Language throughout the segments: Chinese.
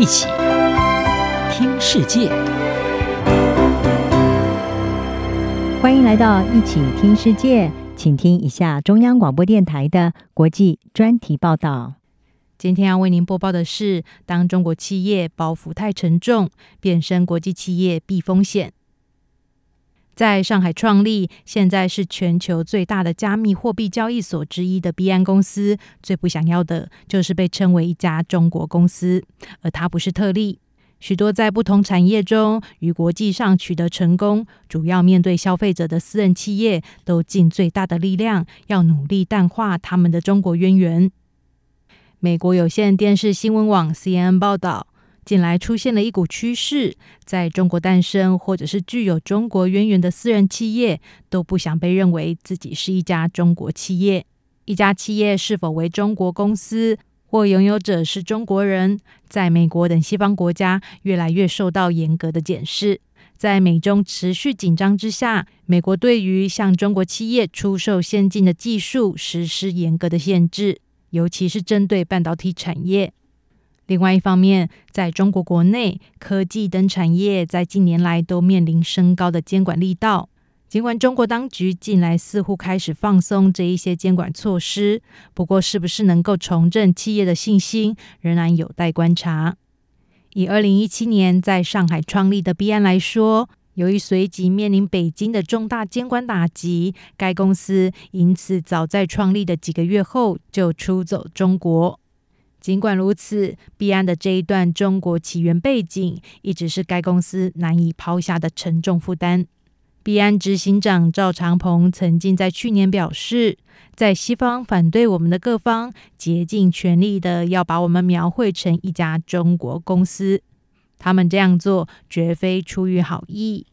一起听世界，欢迎来到一起听世界，请听一下中央广播电台的国际专题报道。今天要为您播报的是：当中国企业包袱太沉重，变身国际企业避风险。在上海创立，现在是全球最大的加密货币交易所之一的币安公司，最不想要的就是被称为一家中国公司，而它不是特例。许多在不同产业中与国际上取得成功，主要面对消费者的私人企业，都尽最大的力量，要努力淡化他们的中国渊源。美国有线电视新闻网 CNN 报道。近来出现了一股趋势，在中国诞生或者是具有中国渊源的私人企业都不想被认为自己是一家中国企业。一家企业是否为中国公司或拥有者是中国人，在美国等西方国家越来越受到严格的检视。在美中持续紧张之下，美国对于向中国企业出售先进的技术实施严格的限制，尤其是针对半导体产业。另外一方面，在中国国内，科技等产业在近年来都面临升高的监管力道。尽管中国当局近来似乎开始放松这一些监管措施，不过是不是能够重振企业的信心，仍然有待观察。以二零一七年在上海创立的币安来说，由于随即面临北京的重大监管打击，该公司因此早在创立的几个月后就出走中国。尽管如此，币安的这一段中国起源背景一直是该公司难以抛下的沉重负担。币安执行长赵长鹏曾经在去年表示，在西方反对我们的各方竭尽全力的要把我们描绘成一家中国公司，他们这样做绝非出于好意。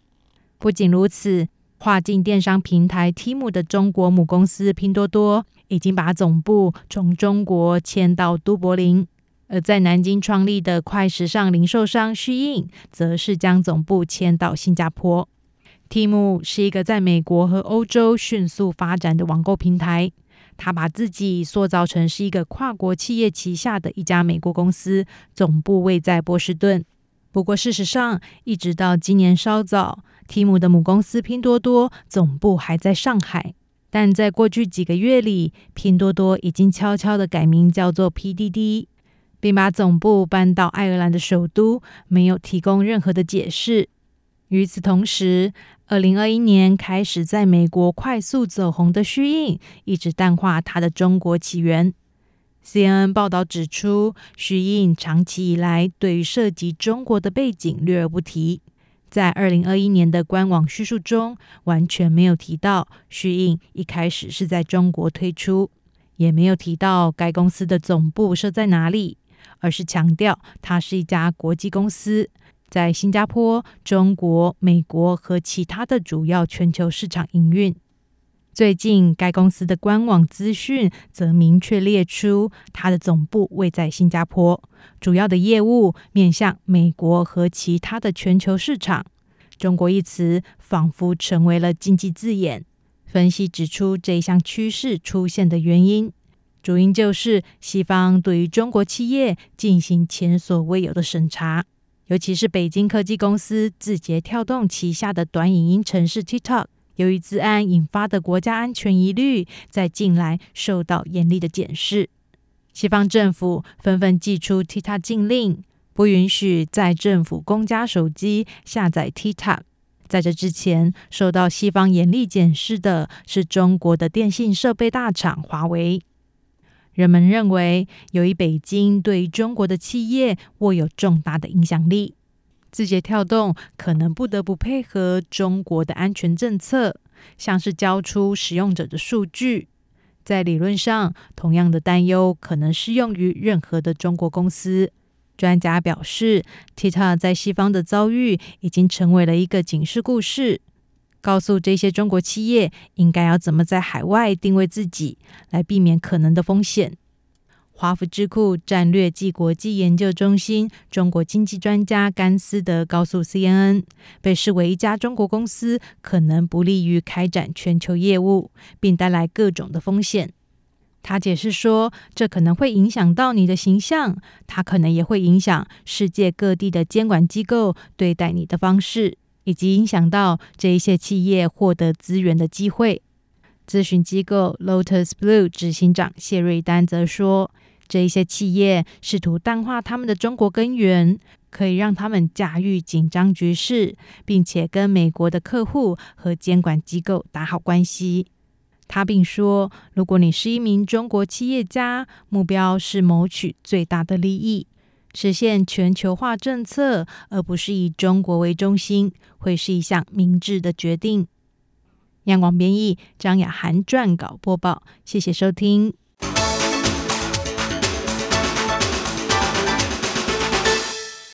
不仅如此，跨境电商平台 Temu 的中国母公司拼多多。已经把总部从中国迁到都柏林，而在南京创立的快时尚零售商 SHEIN 则是将总部迁到新加坡。Temu 是一个在美国和欧洲迅速发展的网购平台，他把自己塑造成是一个跨国企业旗下的一家美国公司，总部位在波士顿。不过，事实上，一直到今年稍早，Temu 的母公司拼多多总部还在上海。但在过去几个月里，拼多多已经悄悄地改名叫做 PDD，并把总部搬到爱尔兰的首都，没有提供任何的解释。与此同时，二零二一年开始在美国快速走红的虚印一直淡化它的中国起源。CNN 报道指出虚印长期以来对于涉及中国的背景略而不提。在二零二一年的官网叙述中，完全没有提到旭印一开始是在中国推出，也没有提到该公司的总部设在哪里，而是强调它是一家国际公司，在新加坡、中国、美国和其他的主要全球市场营运。最近，该公司的官网资讯则明确列出，它的总部位在新加坡，主要的业务面向美国和其他的全球市场。中国一词仿佛成为了禁忌字眼。分析指出，这一项趋势出现的原因，主因就是西方对于中国企业进行前所未有的审查，尤其是北京科技公司字节跳动旗下的短影音程式 TikTok。由于资安引发的国家安全疑虑，在近来受到严厉的检视，西方政府纷纷祭出 TikTok 禁令，不允许在政府公家手机下载 TikTok。在这之前，受到西方严厉检视的是中国的电信设备大厂华为。人们认为，由于北京对中国的企业握有重大的影响力。字节跳动可能不得不配合中国的安全政策，像是交出使用者的数据。在理论上，同样的担忧可能适用于任何的中国公司。专家表示，TikTok 在西方的遭遇已经成为了一个警示故事，告诉这些中国企业应该要怎么在海外定位自己，来避免可能的风险。华府智库战略暨国际研究中心中国经济专家甘思德告诉 CNN，被视为一家中国公司可能不利于开展全球业务，并带来各种的风险。他解释说，这可能会影响到你的形象，它可能也会影响世界各地的监管机构对待你的方式，以及影响到这一些企业获得资源的机会。咨询机构 Lotus Blue 执行长谢瑞丹则说，这一些企业试图淡化他们的中国根源，可以让他们驾驭紧张局势，并且跟美国的客户和监管机构打好关系。他并说，如果你是一名中国企业家，目标是谋取最大的利益，实现全球化政策，而不是以中国为中心，会是一项明智的决定。央广编译张雅涵撰稿播报，谢谢收听。